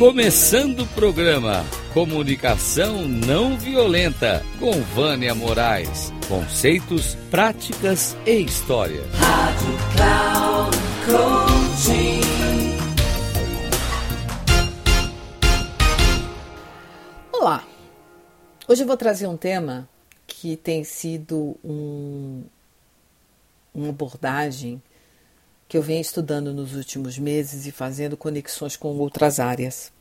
Começando o programa Comunicação Não Violenta com Vânia Moraes. Conceitos, práticas e história. Rádio Cloud Coaching. Olá! Hoje eu vou trazer um tema que tem sido um, uma abordagem que eu venho estudando nos últimos meses e fazendo conexões com outras áreas,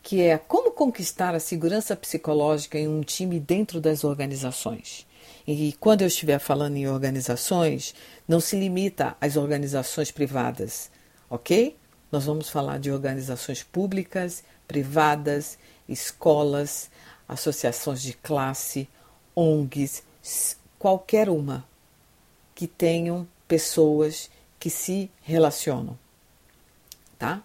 que é como conquistar a segurança psicológica em um time dentro das organizações. E quando eu estiver falando em organizações, não se limita às organizações privadas, ok? Nós vamos falar de organizações públicas, privadas, escolas, associações de classe, ONGs, qualquer uma que tenham pessoas que se relacionam, tá?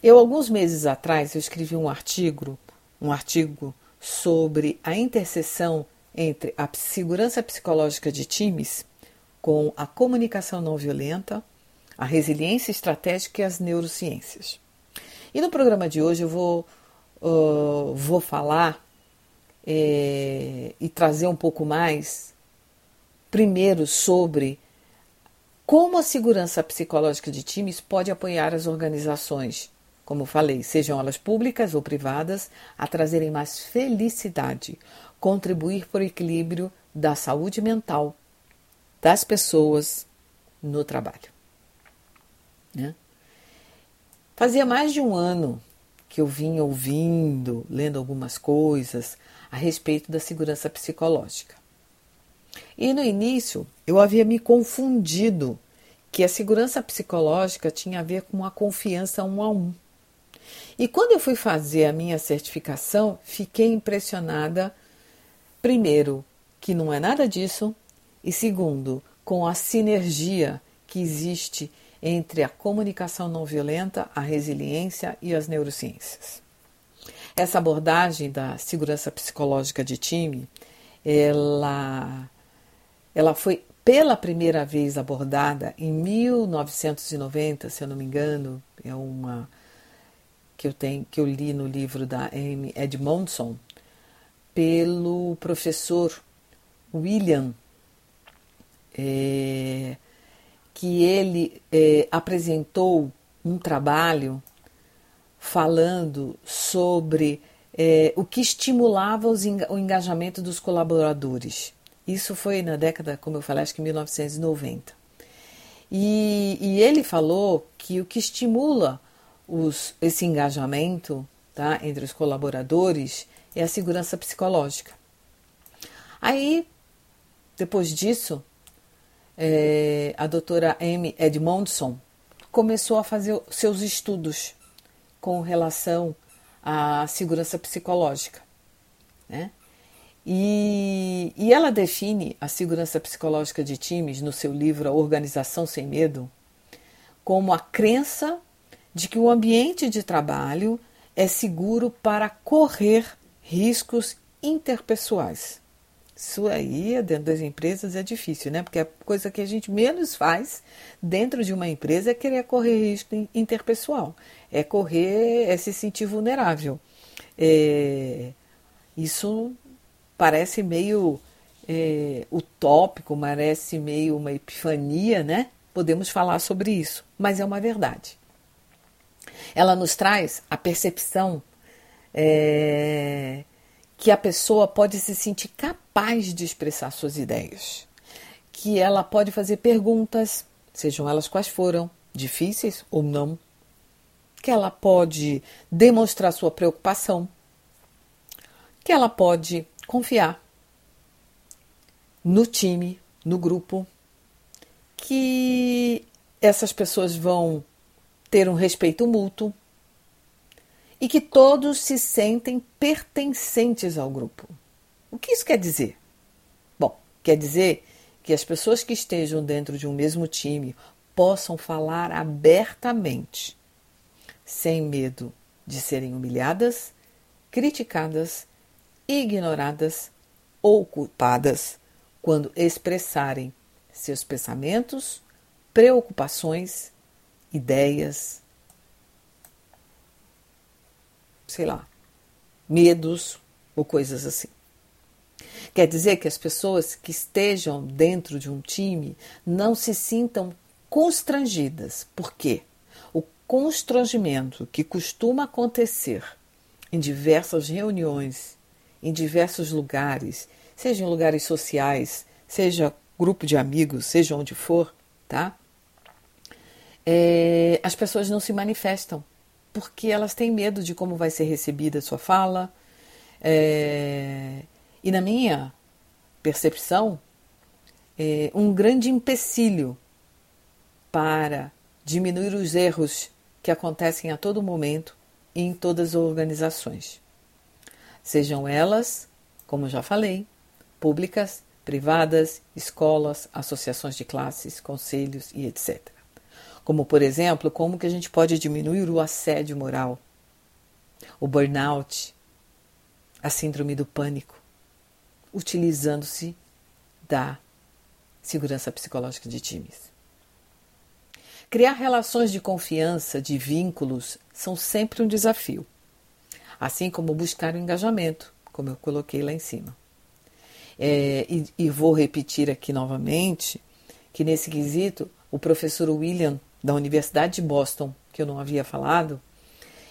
Eu alguns meses atrás eu escrevi um artigo, um artigo sobre a interseção entre a segurança psicológica de times com a comunicação não violenta, a resiliência estratégica e as neurociências. E no programa de hoje eu vou, uh, vou falar é, e trazer um pouco mais, primeiro, sobre como a segurança psicológica de times pode apoiar as organizações, como falei, sejam elas públicas ou privadas, a trazerem mais felicidade, contribuir para o equilíbrio da saúde mental das pessoas no trabalho. Né? Fazia mais de um ano que eu vinha ouvindo, lendo algumas coisas a respeito da segurança psicológica. E no início eu havia me confundido que a segurança psicológica tinha a ver com a confiança um a um. E quando eu fui fazer a minha certificação, fiquei impressionada, primeiro, que não é nada disso, e segundo, com a sinergia que existe entre a comunicação não violenta, a resiliência e as neurociências. Essa abordagem da segurança psicológica de time, ela ela foi pela primeira vez abordada em 1990, se eu não me engano, é uma que eu tenho que eu li no livro da Amy Edmondson pelo professor William é, que ele é, apresentou um trabalho falando sobre é, o que estimulava os, o engajamento dos colaboradores. Isso foi na década, como eu falei, acho que 1990. E, e ele falou que o que estimula os, esse engajamento tá, entre os colaboradores é a segurança psicológica. Aí, depois disso, é, a doutora Amy Edmondson começou a fazer seus estudos com relação à segurança psicológica. Né? E, e ela define a segurança psicológica de times no seu livro A Organização Sem Medo como a crença de que o ambiente de trabalho é seguro para correr riscos interpessoais. Isso aí, dentro das empresas, é difícil, né? Porque a coisa que a gente menos faz dentro de uma empresa é querer correr risco interpessoal. É correr, é se sentir vulnerável. É, isso parece meio é, utópico, parece meio uma epifania, né? Podemos falar sobre isso, mas é uma verdade. Ela nos traz a percepção é, que a pessoa pode se sentir capaz de expressar suas ideias, que ela pode fazer perguntas, sejam elas quais foram, difíceis ou não, que ela pode demonstrar sua preocupação, que ela pode confiar no time, no grupo, que essas pessoas vão ter um respeito mútuo e que todos se sentem pertencentes ao grupo. O que isso quer dizer? Bom, quer dizer que as pessoas que estejam dentro de um mesmo time possam falar abertamente, sem medo de serem humilhadas, criticadas ignoradas ou culpadas quando expressarem seus pensamentos, preocupações, ideias sei lá, medos ou coisas assim. Quer dizer que as pessoas que estejam dentro de um time não se sintam constrangidas. Por quê? O constrangimento que costuma acontecer em diversas reuniões, em diversos lugares, seja em lugares sociais, seja grupo de amigos, seja onde for, tá? É, as pessoas não se manifestam porque elas têm medo de como vai ser recebida a sua fala. É, e na minha percepção, é um grande empecilho para diminuir os erros que acontecem a todo momento e em todas as organizações. Sejam elas, como já falei, públicas, privadas, escolas, associações de classes, conselhos e etc. Como, por exemplo, como que a gente pode diminuir o assédio moral, o burnout, a síndrome do pânico, utilizando-se da segurança psicológica de times. Criar relações de confiança, de vínculos, são sempre um desafio, assim como buscar o engajamento, como eu coloquei lá em cima. É, e, e vou repetir aqui novamente que nesse quesito o professor William da Universidade de Boston, que eu não havia falado,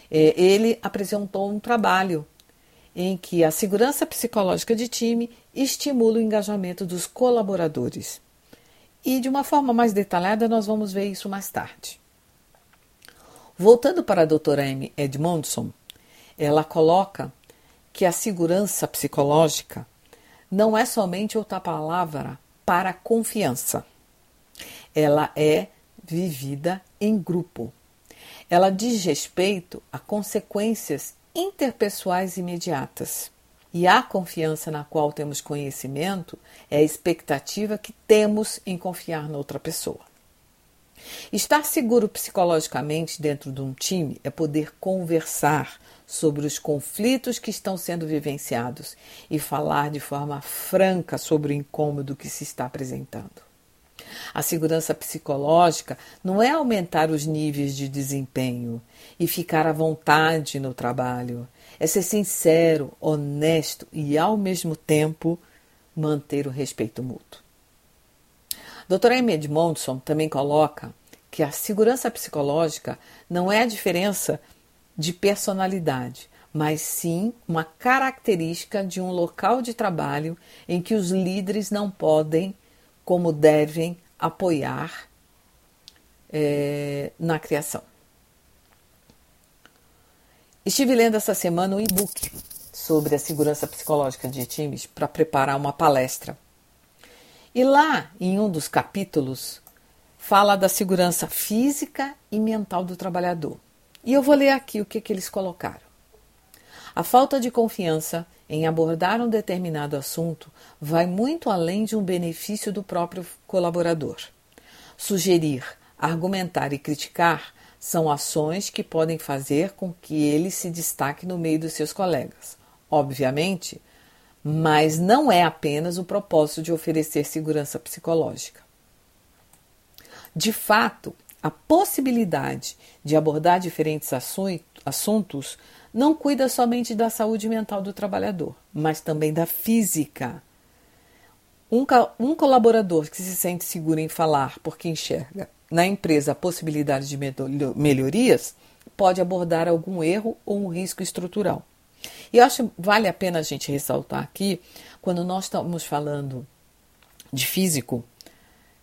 é, ele apresentou um trabalho em que a segurança psicológica de time estimula o engajamento dos colaboradores. E de uma forma mais detalhada, nós vamos ver isso mais tarde. Voltando para a doutora Amy Edmondson, ela coloca que a segurança psicológica não é somente outra palavra para confiança. Ela é vivida em grupo. Ela diz respeito a consequências interpessoais imediatas. E a confiança na qual temos conhecimento é a expectativa que temos em confiar noutra pessoa. Estar seguro psicologicamente dentro de um time é poder conversar sobre os conflitos que estão sendo vivenciados e falar de forma franca sobre o incômodo que se está apresentando. A segurança psicológica não é aumentar os níveis de desempenho e ficar à vontade no trabalho. É ser sincero, honesto e, ao mesmo tempo, manter o respeito mútuo. Dr. Amy Edmondson também coloca que a segurança psicológica não é a diferença de personalidade, mas sim uma característica de um local de trabalho em que os líderes não podem, como devem, apoiar é, na criação. Estive lendo essa semana um e-book sobre a segurança psicológica de times para preparar uma palestra. E lá, em um dos capítulos, fala da segurança física e mental do trabalhador. E eu vou ler aqui o que, que eles colocaram. A falta de confiança em abordar um determinado assunto vai muito além de um benefício do próprio colaborador. Sugerir, argumentar e criticar são ações que podem fazer com que ele se destaque no meio dos seus colegas. Obviamente, mas não é apenas o propósito de oferecer segurança psicológica. De fato, a possibilidade de abordar diferentes assuntos não cuida somente da saúde mental do trabalhador, mas também da física. Um, um, colaborador que se sente seguro em falar porque enxerga na empresa a possibilidade de melhorias pode abordar algum erro ou um risco estrutural. E eu acho que vale a pena a gente ressaltar aqui, quando nós estamos falando de físico,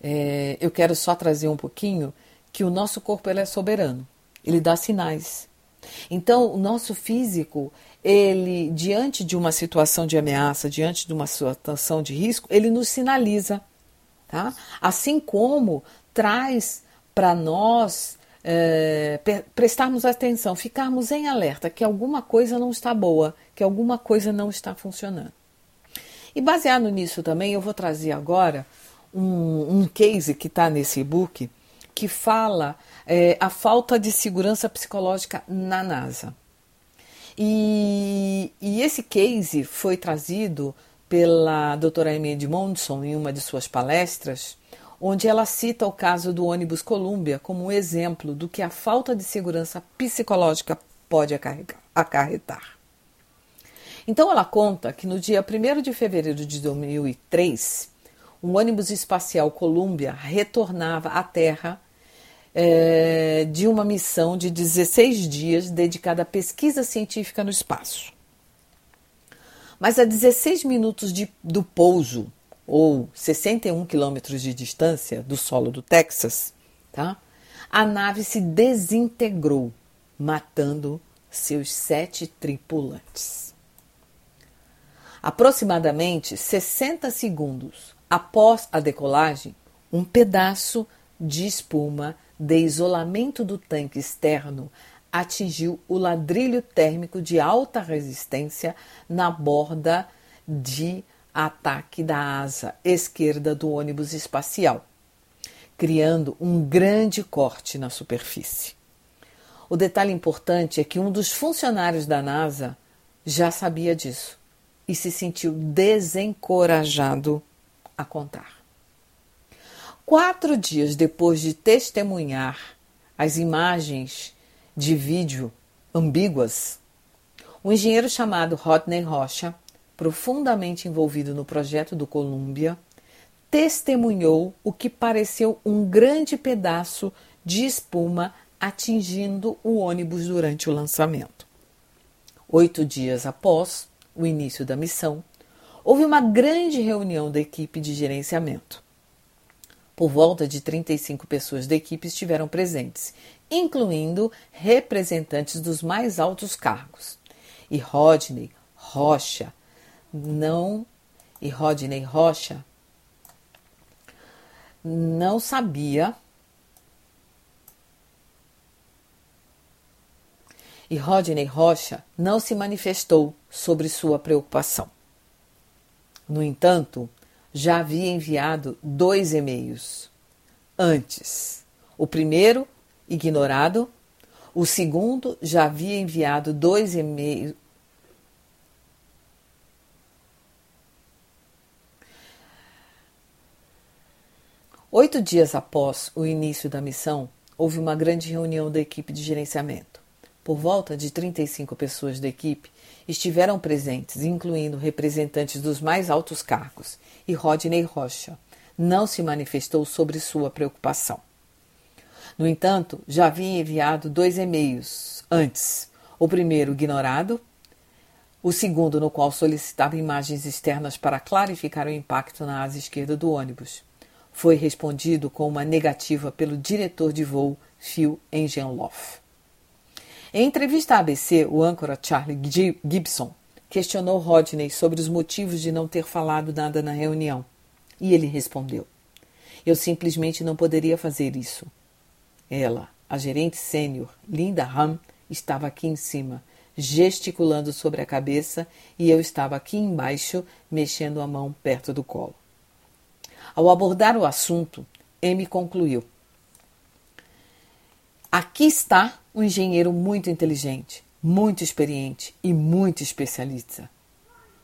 é, eu quero só trazer um pouquinho que o nosso corpo ele é soberano, ele dá sinais. Então, o nosso físico, ele, diante de uma situação de ameaça, diante de uma situação de risco, ele nos sinaliza. Tá? Assim como traz para nós é, prestarmos atenção, ficarmos em alerta que alguma coisa não está boa, que alguma coisa não está funcionando. E baseado nisso também, eu vou trazer agora um, um case que está nesse e-book que fala é, a falta de segurança psicológica na NASA. E, e esse case foi trazido pela doutora Amy Edmondson em uma de suas palestras, onde ela cita o caso do ônibus Columbia como um exemplo do que a falta de segurança psicológica pode acarretar. Então ela conta que no dia 1 de fevereiro de 2003, um ônibus espacial Columbia retornava à Terra é, de uma missão de 16 dias dedicada à pesquisa científica no espaço. Mas a 16 minutos de, do pouso, ou 61 quilômetros de distância do solo do Texas, tá? a nave se desintegrou, matando seus sete tripulantes. Aproximadamente 60 segundos após a decolagem, um pedaço de espuma de isolamento do tanque externo atingiu o ladrilho térmico de alta resistência na borda de ataque da asa esquerda do ônibus espacial, criando um grande corte na superfície. O detalhe importante é que um dos funcionários da NASA já sabia disso e se sentiu desencorajado a contar. Quatro dias depois de testemunhar as imagens de vídeo ambíguas, um engenheiro chamado Rodney Rocha, profundamente envolvido no projeto do Columbia, testemunhou o que pareceu um grande pedaço de espuma atingindo o ônibus durante o lançamento. Oito dias após o início da missão, houve uma grande reunião da equipe de gerenciamento. Por volta de 35 pessoas da equipe estiveram presentes, incluindo representantes dos mais altos cargos. E Rodney Rocha não e Rodney Rocha não sabia e Rodney Rocha não se manifestou sobre sua preocupação. No entanto, já havia enviado dois e-mails antes. O primeiro, ignorado. O segundo, já havia enviado dois e-mails. Oito dias após o início da missão, houve uma grande reunião da equipe de gerenciamento. Por volta de 35 pessoas da equipe estiveram presentes, incluindo representantes dos mais altos cargos, e Rodney Rocha não se manifestou sobre sua preocupação. No entanto, já havia enviado dois e-mails antes. O primeiro ignorado, o segundo no qual solicitava imagens externas para clarificar o impacto na asa esquerda do ônibus. Foi respondido com uma negativa pelo diretor de voo Phil Engenloff. Em entrevista à ABC, o âncora Charlie Gibson questionou Rodney sobre os motivos de não ter falado nada na reunião. E ele respondeu: Eu simplesmente não poderia fazer isso. Ela, a gerente sênior, Linda Ham, estava aqui em cima, gesticulando sobre a cabeça, e eu estava aqui embaixo, mexendo a mão perto do colo. Ao abordar o assunto, Amy concluiu: Aqui está um engenheiro muito inteligente, muito experiente e muito especialista,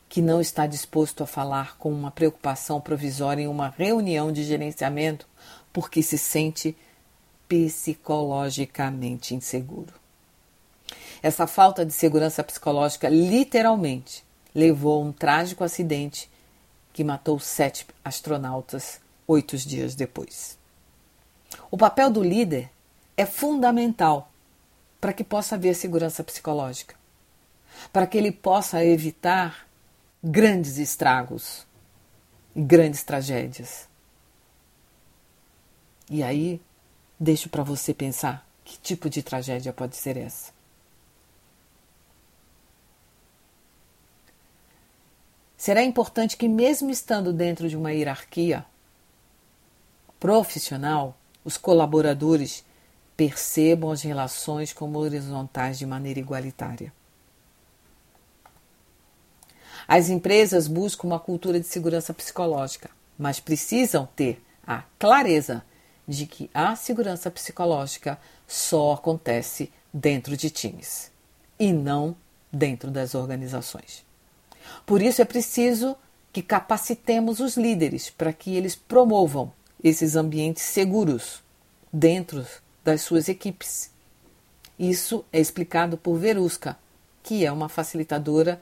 que não está disposto a falar com uma preocupação provisória em uma reunião de gerenciamento porque se sente psicologicamente inseguro. Essa falta de segurança psicológica literalmente levou a um trágico acidente que matou sete astronautas oito dias depois. O papel do líder é fundamental para que possa haver segurança psicológica, para que ele possa evitar grandes estragos e grandes tragédias. E aí, deixo para você pensar que tipo de tragédia pode ser essa. Será importante que, mesmo estando dentro de uma hierarquia profissional, os colaboradores percebam as relações como horizontais de maneira igualitária. As empresas buscam uma cultura de segurança psicológica, mas precisam ter a clareza de que a segurança psicológica só acontece dentro de times e não dentro das organizações. Por isso é preciso que capacitemos os líderes para que eles promovam esses ambientes seguros dentro das suas equipes. Isso é explicado por Verusca, que é uma facilitadora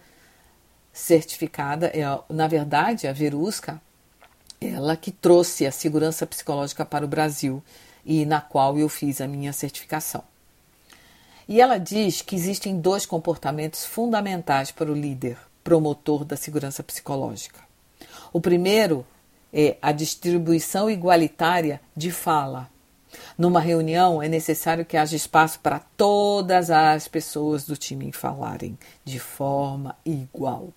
certificada. É, na verdade, a Verusca, ela que trouxe a segurança psicológica para o Brasil e na qual eu fiz a minha certificação. E ela diz que existem dois comportamentos fundamentais para o líder promotor da segurança psicológica. O primeiro é a distribuição igualitária de fala. Numa reunião, é necessário que haja espaço para todas as pessoas do time falarem de forma igual.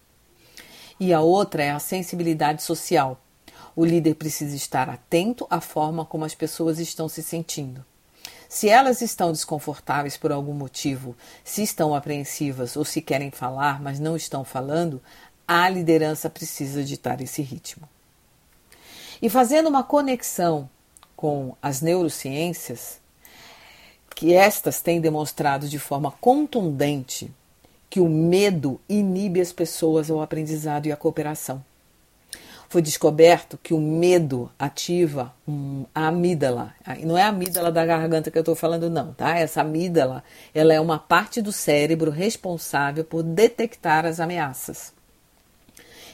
E a outra é a sensibilidade social. O líder precisa estar atento à forma como as pessoas estão se sentindo. Se elas estão desconfortáveis por algum motivo, se estão apreensivas ou se querem falar, mas não estão falando, a liderança precisa ditar esse ritmo. E fazendo uma conexão com as neurociências, que estas têm demonstrado de forma contundente que o medo inibe as pessoas ao aprendizado e à cooperação. Foi descoberto que o medo ativa a amígdala. Não é a amígdala da garganta que eu estou falando, não, tá? Essa amígdala, ela é uma parte do cérebro responsável por detectar as ameaças.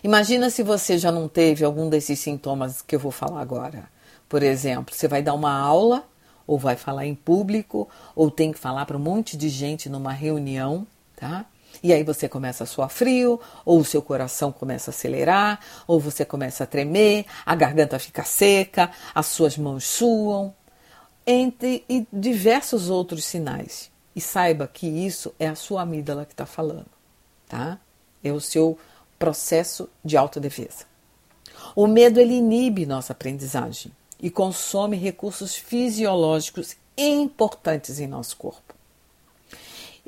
Imagina se você já não teve algum desses sintomas que eu vou falar agora. Por exemplo, você vai dar uma aula, ou vai falar em público, ou tem que falar para um monte de gente numa reunião, tá? E aí você começa a suar frio, ou o seu coração começa a acelerar, ou você começa a tremer, a garganta fica seca, as suas mãos suam, entre e diversos outros sinais. E saiba que isso é a sua amígdala que está falando, tá? É o seu processo de autodefesa. O medo ele inibe nossa aprendizagem e consome recursos fisiológicos importantes em nosso corpo.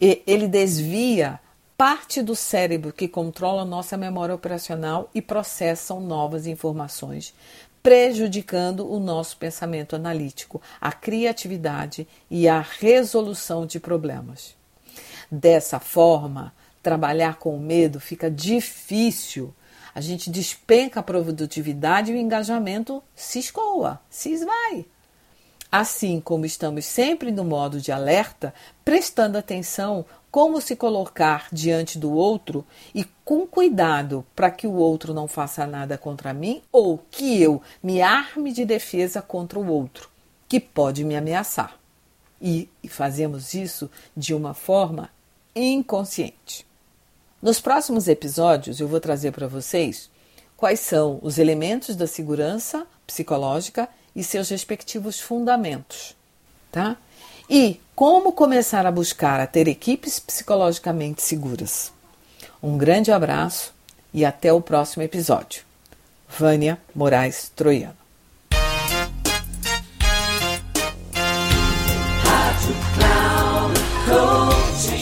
E ele desvia parte do cérebro que controla nossa memória operacional e processam novas informações, prejudicando o nosso pensamento analítico, a criatividade e a resolução de problemas. Dessa forma, trabalhar com medo fica difícil. A gente despenca a produtividade e o engajamento se escoa, se esvai. Assim como estamos sempre no modo de alerta, prestando atenção como se colocar diante do outro e com cuidado para que o outro não faça nada contra mim ou que eu me arme de defesa contra o outro, que pode me ameaçar. E fazemos isso de uma forma inconsciente. Nos próximos episódios, eu vou trazer para vocês quais são os elementos da segurança psicológica e seus respectivos fundamentos, tá? E como começar a buscar a ter equipes psicologicamente seguras. Um grande abraço e até o próximo episódio. Vânia Moraes Troiano.